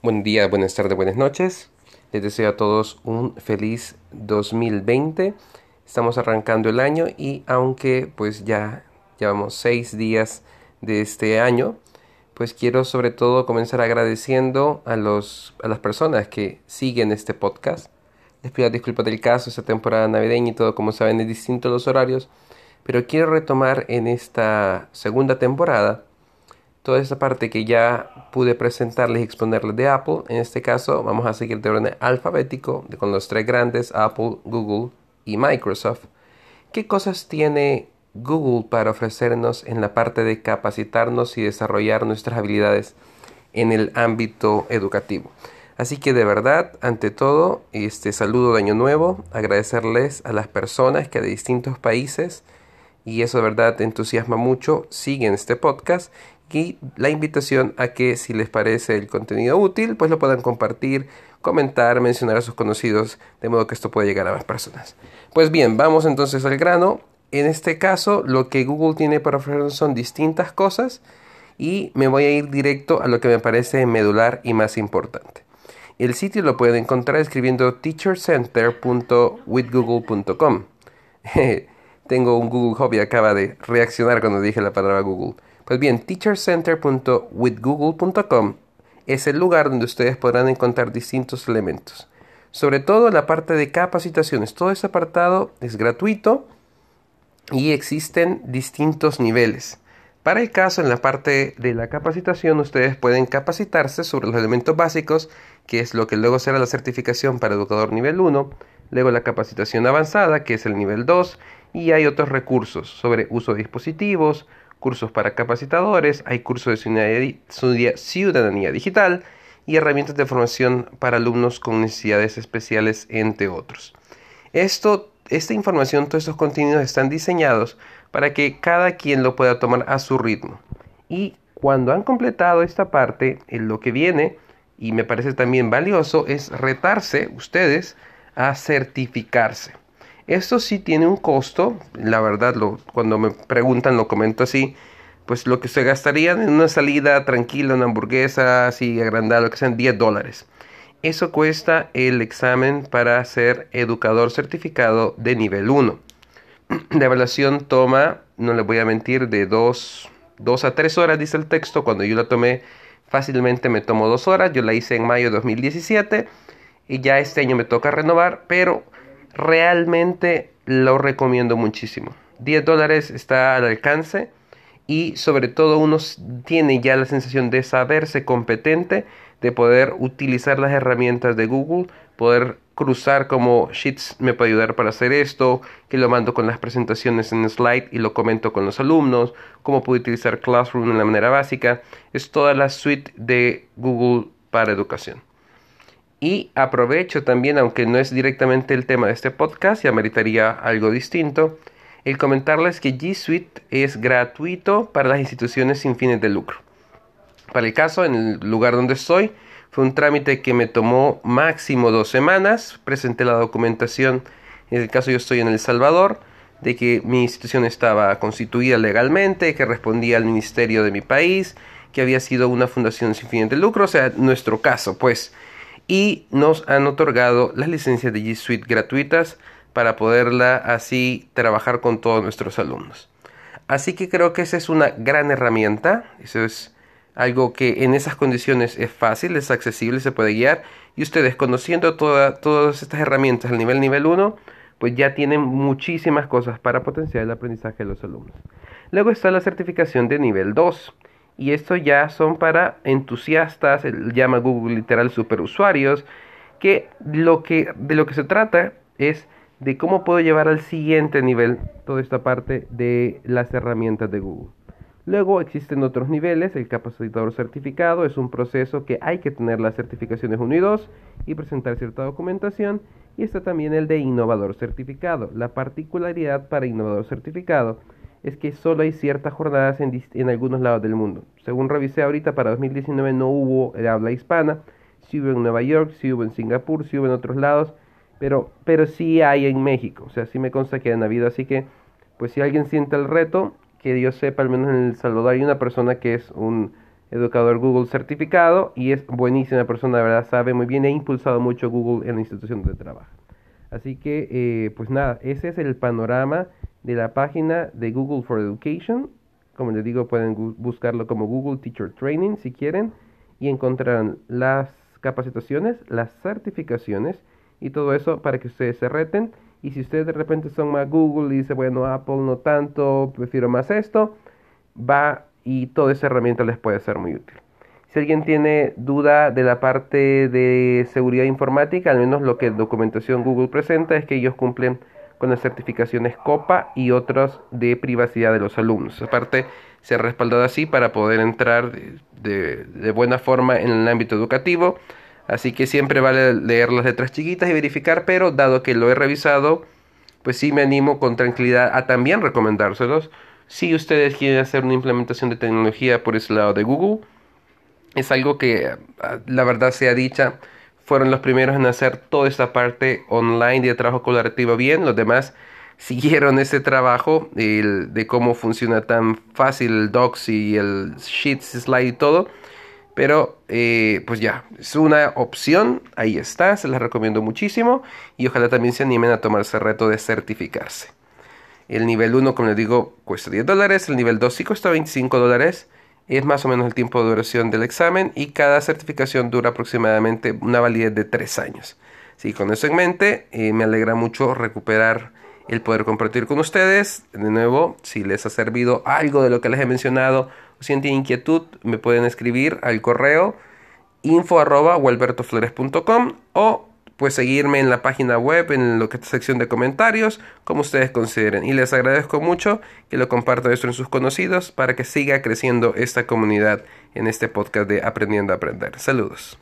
Buen día, buenas tardes, buenas noches. Les deseo a todos un feliz 2020. Estamos arrancando el año y aunque pues ya llevamos seis días de este año, pues quiero sobre todo comenzar agradeciendo a, los, a las personas que siguen este podcast. Les pido disculpas del caso, esta temporada navideña y todo, como saben, es distinto los horarios, pero quiero retomar en esta segunda temporada toda esa parte que ya pude presentarles y exponerles de Apple. En este caso vamos a seguir de orden alfabético con los tres grandes, Apple, Google y Microsoft. ¿Qué cosas tiene Google para ofrecernos en la parte de capacitarnos y desarrollar nuestras habilidades en el ámbito educativo? Así que de verdad, ante todo, este saludo de Año Nuevo, agradecerles a las personas que de distintos países, y eso de verdad entusiasma mucho, siguen este podcast y la invitación a que si les parece el contenido útil, pues lo puedan compartir, comentar, mencionar a sus conocidos, de modo que esto pueda llegar a más personas. Pues bien, vamos entonces al grano. En este caso, lo que Google tiene para ofrecer son distintas cosas y me voy a ir directo a lo que me parece medular y más importante. El sitio lo pueden encontrar escribiendo teachercenter.withgoogle.com. Tengo un Google Hobby, acaba de reaccionar cuando dije la palabra Google. Pues bien, teachercenter.withgoogle.com es el lugar donde ustedes podrán encontrar distintos elementos. Sobre todo la parte de capacitaciones. Todo ese apartado es gratuito y existen distintos niveles. Para el caso, en la parte de la capacitación, ustedes pueden capacitarse sobre los elementos básicos, que es lo que luego será la certificación para educador nivel 1, luego la capacitación avanzada, que es el nivel 2, y hay otros recursos sobre uso de dispositivos, cursos para capacitadores, hay cursos de ciudadanía digital y herramientas de formación para alumnos con necesidades especiales, entre otros. Esto, esta información, todos estos contenidos están diseñados para que cada quien lo pueda tomar a su ritmo. Y cuando han completado esta parte, en lo que viene, y me parece también valioso, es retarse ustedes a certificarse. Esto sí tiene un costo, la verdad, cuando me preguntan lo comento así, pues lo que se gastarían en una salida tranquila, una hamburguesa así agrandada, lo que sean 10 dólares. Eso cuesta el examen para ser educador certificado de nivel 1. La evaluación toma, no les voy a mentir, de 2 a 3 horas, dice el texto. Cuando yo la tomé fácilmente me tomó 2 horas. Yo la hice en mayo de 2017 y ya este año me toca renovar, pero realmente lo recomiendo muchísimo. 10 dólares está al alcance y sobre todo uno tiene ya la sensación de saberse competente, de poder utilizar las herramientas de Google, poder cruzar como Sheets me puede ayudar para hacer esto, que lo mando con las presentaciones en slide y lo comento con los alumnos, cómo puedo utilizar Classroom de la manera básica. Es toda la suite de Google para educación. Y aprovecho también, aunque no es directamente el tema de este podcast, y ameritaría algo distinto, el comentarles que G Suite es gratuito para las instituciones sin fines de lucro. Para el caso, en el lugar donde estoy, fue un trámite que me tomó máximo dos semanas. Presenté la documentación, en el caso yo estoy en El Salvador, de que mi institución estaba constituida legalmente, que respondía al ministerio de mi país, que había sido una fundación sin fines de lucro, o sea, nuestro caso, pues y nos han otorgado las licencias de G Suite gratuitas para poderla así trabajar con todos nuestros alumnos. Así que creo que esa es una gran herramienta, eso es algo que en esas condiciones es fácil, es accesible, se puede guiar y ustedes conociendo todas estas herramientas al nivel nivel 1, pues ya tienen muchísimas cosas para potenciar el aprendizaje de los alumnos. Luego está la certificación de nivel 2 y esto ya son para entusiastas, llama Google literal superusuarios, que, lo que de lo que se trata es de cómo puedo llevar al siguiente nivel toda esta parte de las herramientas de Google. Luego existen otros niveles, el capacitador certificado es un proceso que hay que tener las certificaciones 1 y 2 y presentar cierta documentación. Y está también el de innovador certificado. La particularidad para innovador certificado es que solo hay ciertas jornadas en, en, algunos lados del mundo. Según revisé ahorita, para 2019 no hubo de habla hispana, sí hubo en Nueva York, sí hubo en Singapur, sí hubo en otros lados, pero, pero sí hay en México, o sea, sí me consta que han habido, así que, pues si alguien siente el reto, que Dios sepa, al menos en El Salvador hay una persona que es un educador Google certificado y es buenísima persona, la verdad, sabe muy bien, ha impulsado mucho Google en la institución de trabajo. Así que, eh, pues nada, ese es el panorama de la página de Google for Education. Como les digo, pueden buscarlo como Google Teacher Training si quieren y encontrarán las capacitaciones, las certificaciones y todo eso para que ustedes se reten. Y si ustedes de repente son más Google y dicen, bueno, Apple no tanto, prefiero más esto, va y toda esa herramienta les puede ser muy útil. Si alguien tiene duda de la parte de seguridad informática, al menos lo que documentación Google presenta es que ellos cumplen con las certificaciones COPA y otras de privacidad de los alumnos. Aparte, se ha respaldado así para poder entrar de, buena forma en el ámbito educativo. Así que siempre vale leer las letras chiquitas y verificar, pero dado que lo he revisado, pues sí me animo con tranquilidad a también recomendárselos. Si ustedes quieren hacer una implementación de tecnología por ese lado de Google, es algo que ah, la verdad sea dicha, fueron los primeros en hacer toda esta parte online de trabajo colaborativo bien, los demás siguieron ese trabajo de cómo funciona tan fácil el Docs y el Sheets, Slide y todo. Pero eh, pues ya, es una opción, ahí está, se las recomiendo muchísimo y ojalá también se animen a tomarse el reto de certificarse. El nivel 1, como les digo, cuesta 10 dólares, el nivel 2 sí cuesta 25 dólares es más o menos el tiempo de duración del examen y cada certificación dura aproximadamente una validez de tres años. Sí, con eso en mente, eh, me alegra mucho recuperar el poder compartir con ustedes. De nuevo, si les ha servido algo de lo que les he mencionado o si tienen inquietud, me pueden escribir al correo info o pues seguirme en la página web, en lo que sección de comentarios, como ustedes consideren. Y les agradezco mucho que lo compartan esto en sus conocidos para que siga creciendo esta comunidad en este podcast de Aprendiendo a Aprender. Saludos.